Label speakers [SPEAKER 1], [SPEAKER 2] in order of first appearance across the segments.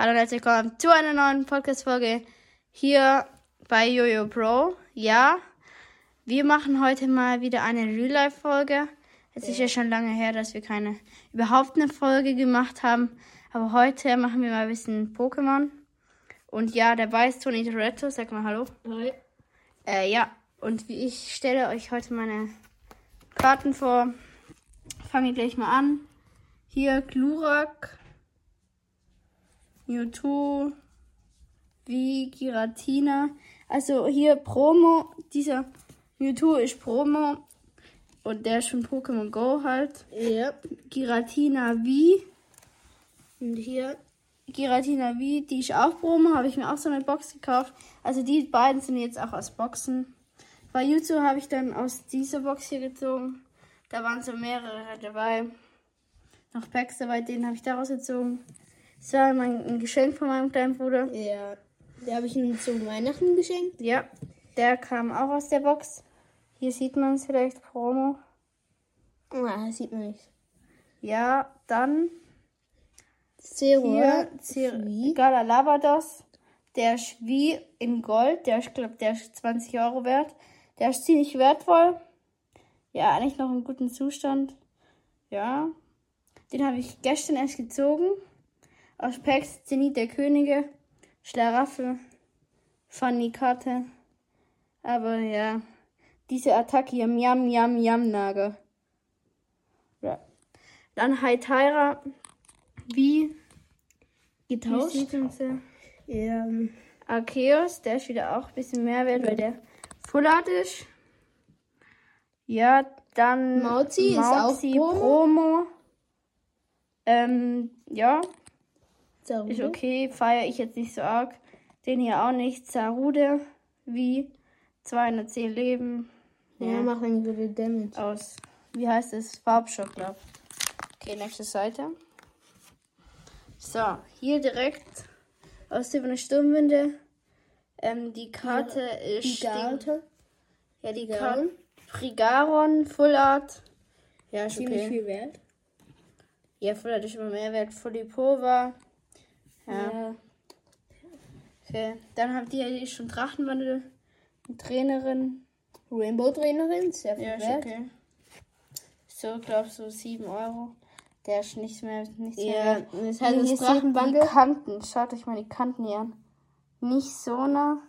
[SPEAKER 1] Hallo und herzlich willkommen zu einer neuen Podcast-Folge hier bei Jojo Pro. Ja, wir machen heute mal wieder eine Real-Life-Folge. Es ist ja schon lange her, dass wir keine, überhaupt eine Folge gemacht haben. Aber heute machen wir mal ein bisschen Pokémon. Und ja, dabei ist Tony Toretto. Sag mal Hallo.
[SPEAKER 2] Hi.
[SPEAKER 1] Äh, ja, und ich stelle euch heute meine Karten vor. Fange ich gleich mal an. Hier Glurak, Mewtwo, wie Giratina. Also hier Promo. Dieser Mewtwo ist Promo. Und der ist von Pokémon Go halt.
[SPEAKER 2] Ja.
[SPEAKER 1] Giratina wie.
[SPEAKER 2] Und hier.
[SPEAKER 1] Giratina wie, die ist auch Promo. Habe ich mir auch so eine Box gekauft. Also die beiden sind jetzt auch aus Boxen. Bei YouTube habe ich dann aus dieser Box hier gezogen. Da waren so mehrere halt dabei. Noch Packs dabei, den habe ich daraus gezogen. Das war mein ein Geschenk von meinem kleinen Bruder.
[SPEAKER 2] Ja. Der habe ich ihm zu Weihnachten geschenkt.
[SPEAKER 1] Ja, der kam auch aus der Box. Hier sieht man es vielleicht, Promo.
[SPEAKER 2] Ah, das sieht man nicht.
[SPEAKER 1] Ja, dann
[SPEAKER 2] Zero.
[SPEAKER 1] Galalabados. Der ist wie in Gold. Der ist, glaube der ist 20 Euro wert. Der ist ziemlich wertvoll. Ja, eigentlich noch in gutem Zustand. Ja. Den habe ich gestern erst gezogen. Aus Packs Zenit der Könige. Schlaraffel. Funny Karte. Aber ja. Diese Attacke hier. Miam, Miam, Miam, Nager. Ja. Dann Haitaira. Wie?
[SPEAKER 2] Getauscht. Ja.
[SPEAKER 1] Arceus, der ist wieder auch ein bisschen mehr wert, weil der Full Art ist. Ja, dann
[SPEAKER 2] Mauzi ist auch Promo.
[SPEAKER 1] Promo. Ähm, ja,
[SPEAKER 2] Zero.
[SPEAKER 1] ist okay, feiere ich jetzt nicht so arg. Den hier auch nicht. Zarude, wie 210 Leben.
[SPEAKER 2] Ja, macht einen guten Damage.
[SPEAKER 1] Aus, wie heißt es? Farbschock, glaub. Okay, nächste Seite. So, hier direkt aus der Sturmwinde. Ähm, die Karte ist.
[SPEAKER 2] Die Garte.
[SPEAKER 1] Ja, die
[SPEAKER 2] Ja.
[SPEAKER 1] Karte. Frigaron, Full Art. Ja, ist
[SPEAKER 2] Ziemlich
[SPEAKER 1] okay.
[SPEAKER 2] viel wert.
[SPEAKER 1] Ja, Full Art ist immer mehr wert. Fulipova. Ja.
[SPEAKER 2] Ja.
[SPEAKER 1] Okay. Dann habt ihr schon Drachenwandel. Trainerin.
[SPEAKER 2] Rainbow Trainerin. Sehr viel
[SPEAKER 1] Ja, ist
[SPEAKER 2] wert.
[SPEAKER 1] okay. So, glaub so 7 Euro. Der ist nicht mehr, nicht mehr
[SPEAKER 2] Ja,
[SPEAKER 1] wert.
[SPEAKER 2] das heißt, das
[SPEAKER 1] die. Kanten. Schaut euch mal die Kanten hier an. Nicht so nah.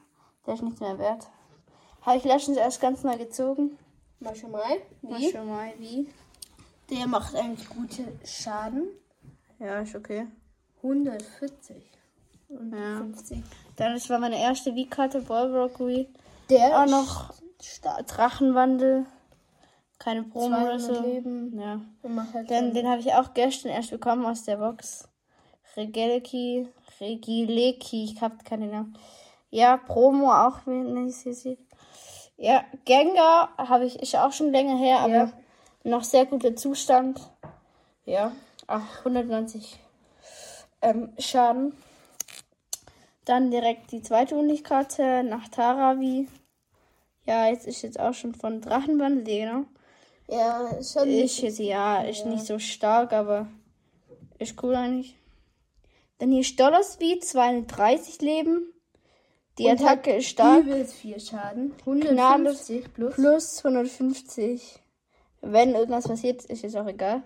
[SPEAKER 1] Der ist nichts mehr wert. Habe ich letztens erst ganz neu gezogen.
[SPEAKER 2] Mal schon mal.
[SPEAKER 1] Mal
[SPEAKER 2] Wie?
[SPEAKER 1] schon mal wie.
[SPEAKER 2] Der macht eigentlich gute Schaden.
[SPEAKER 1] Ja, ist okay.
[SPEAKER 2] 140. Und
[SPEAKER 1] Ja.
[SPEAKER 2] 50.
[SPEAKER 1] Dann das war meine erste Wie-Karte, Ballrockery.
[SPEAKER 2] Der
[SPEAKER 1] Auch
[SPEAKER 2] ist
[SPEAKER 1] noch Drachenwandel. Keine Promo oder
[SPEAKER 2] 200
[SPEAKER 1] so.
[SPEAKER 2] Leben.
[SPEAKER 1] Ja.
[SPEAKER 2] Halt
[SPEAKER 1] Den,
[SPEAKER 2] schon-
[SPEAKER 1] den habe ich auch gestern erst bekommen aus der Box. Regeleki, Regileki, ich hab keine Namen. Ja, Promo auch, wenn ich sie sehe. Ja, Gengar habe ich, ist auch schon länger her, aber
[SPEAKER 2] Ja.
[SPEAKER 1] noch sehr guter Zustand. Ja, ach, 190 ähm, Schaden. Dann direkt die zweite Unikkarte nach Taravi. Ja, jetzt ist jetzt auch schon von Drachenwandel, genau.
[SPEAKER 2] Ja, ist schon
[SPEAKER 1] Ist jetzt, ja, ist nicht so stark, aber ist cool eigentlich. Dann hier Stollersby, 230 Leben. Die
[SPEAKER 2] Und
[SPEAKER 1] Attacke ist stark.
[SPEAKER 2] Übelst viel Schaden.
[SPEAKER 1] Gnadenlos
[SPEAKER 2] 150 plus.
[SPEAKER 1] Plus 150. Wenn irgendwas passiert, ist jetzt auch egal.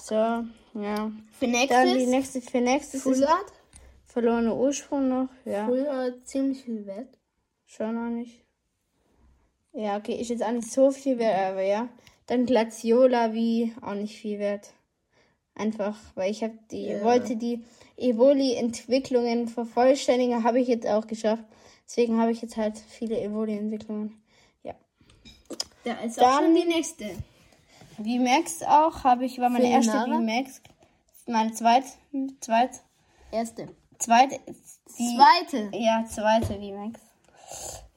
[SPEAKER 1] So, ja.
[SPEAKER 2] Für
[SPEAKER 1] Dann die
[SPEAKER 2] nächstes.
[SPEAKER 1] nächste, für nächstes
[SPEAKER 2] Full
[SPEAKER 1] ist verlorene Ursprung noch. Ja,
[SPEAKER 2] Full Art ziemlich viel wert.
[SPEAKER 1] schon noch nicht. Ja, okay, ist jetzt auch nicht so viel wert, aber ja. Dann Glaciola wie auch nicht viel wert. Einfach, weil ich habe die,
[SPEAKER 2] Ja.
[SPEAKER 1] wollte die Evoli-Entwicklungen vervollständigen, habe ich jetzt auch geschafft. Deswegen habe ich jetzt halt viele Evoli-Entwicklungen.
[SPEAKER 2] Da ist
[SPEAKER 1] Dann-
[SPEAKER 2] auch schon die nächste.
[SPEAKER 1] VMAX auch, habe ich, war meine erste
[SPEAKER 2] Felinara?
[SPEAKER 1] VMAX. Meine zweit, zweit,
[SPEAKER 2] Erste.
[SPEAKER 1] zweite, die,
[SPEAKER 2] Zweite.
[SPEAKER 1] ja, zweite VMAX.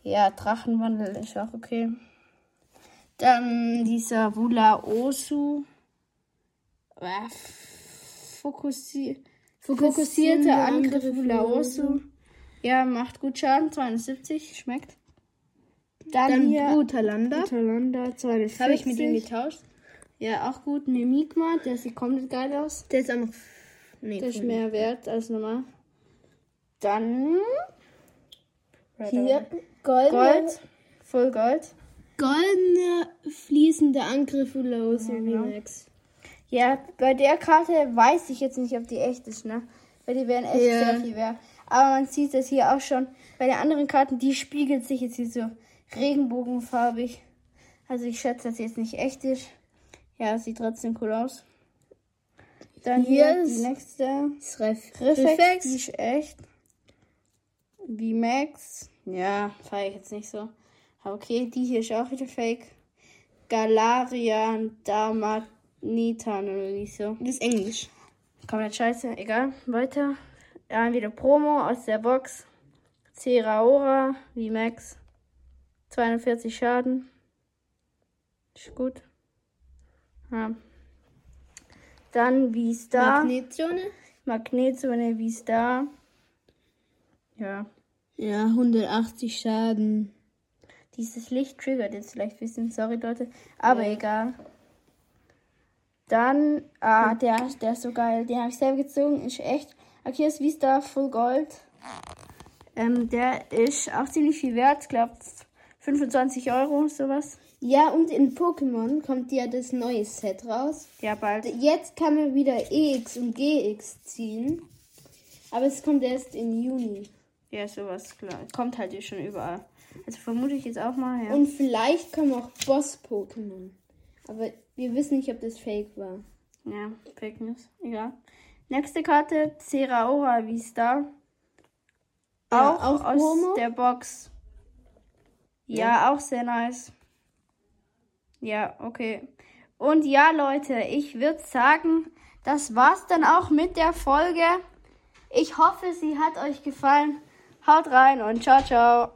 [SPEAKER 1] Ja, Drachenwandel ist auch okay. Dann dieser Wula Osu. Äh, Fokussi fokussierte Angriff Wula Osu. Ja, macht gut Schaden, 270, schmeckt. Dann,
[SPEAKER 2] Dann
[SPEAKER 1] hier
[SPEAKER 2] Brutalanda.
[SPEAKER 1] Talanda, 240.
[SPEAKER 2] Habe ich mit ihm getauscht.
[SPEAKER 1] Ja, auch gut. Mimikma, der sieht komplett geil aus.
[SPEAKER 2] Der ist auch noch. Nee,
[SPEAKER 1] Der ist mehr wert als normal. Dann
[SPEAKER 2] Hier, goldene,
[SPEAKER 1] Gold. Full Gold.
[SPEAKER 2] goldener fließender Angriff Lose Remix.
[SPEAKER 1] Ja, bei der Karte weiß ich jetzt nicht, ob die echt ist, ne? Weil die wären echt
[SPEAKER 2] Ja.
[SPEAKER 1] sehr viel wert. Aber man sieht das hier auch schon. Bei den anderen Karten, die spiegelt sich jetzt hier so regenbogenfarbig. Also ich schätze, dass sie jetzt nicht echt ist. Ja, sieht trotzdem cool aus. Dann hier,
[SPEAKER 2] Hier
[SPEAKER 1] die
[SPEAKER 2] ist-
[SPEAKER 1] nächste.
[SPEAKER 2] Das Ref
[SPEAKER 1] Reflex,
[SPEAKER 2] Reflex.
[SPEAKER 1] die ist echt. V-Max. Ja, feiere ich jetzt nicht so. Aber okay, die hier ist auch wieder fake. Galarian Damanitan oder wie so.
[SPEAKER 2] Das ist Englisch.
[SPEAKER 1] Komplett scheiße, egal. Weiter. Dann wieder Promo aus der Box. Ceraora, V-Max. 240 Schaden. Ist gut. Ja. Dann V-Star.
[SPEAKER 2] Magnetzone.
[SPEAKER 1] Magnetzone V-Star. Ja.
[SPEAKER 2] Ja, 180 Schaden.
[SPEAKER 1] Dieses Licht triggert jetzt vielleicht ein bisschen, sorry Leute. Aber egal. Dann, ah, der, der ist so geil. Den habe ich selber gezogen. Ist echt. Okay, ist Vista Full Gold. Ähm, der ist auch ziemlich viel wert. Ich glaube 25 Euro, sowas.
[SPEAKER 2] Ja, und in Pokémon kommt ja das neue Set raus.
[SPEAKER 1] Ja, bald.
[SPEAKER 2] Jetzt kann man wieder EX und GX ziehen. Aber es kommt erst im Juni.
[SPEAKER 1] Ja, sowas, klar. Kommt halt hier schon überall. Also vermute ich jetzt auch mal, ja.
[SPEAKER 2] Und vielleicht kommen auch Boss-Pokémon. Aber wir wissen nicht, ob das fake war.
[SPEAKER 1] Ja, Fake News. Egal. Nächste Karte, Ceraora Vista.
[SPEAKER 2] Ja,
[SPEAKER 1] auch
[SPEAKER 2] auch
[SPEAKER 1] aus
[SPEAKER 2] Promo?
[SPEAKER 1] der Box. Ja, auch sehr nice. Ja, okay. Und ja, Leute, ich würde sagen, das war's dann auch mit der Folge. Ich hoffe, sie hat euch gefallen. Haut rein und ciao, ciao.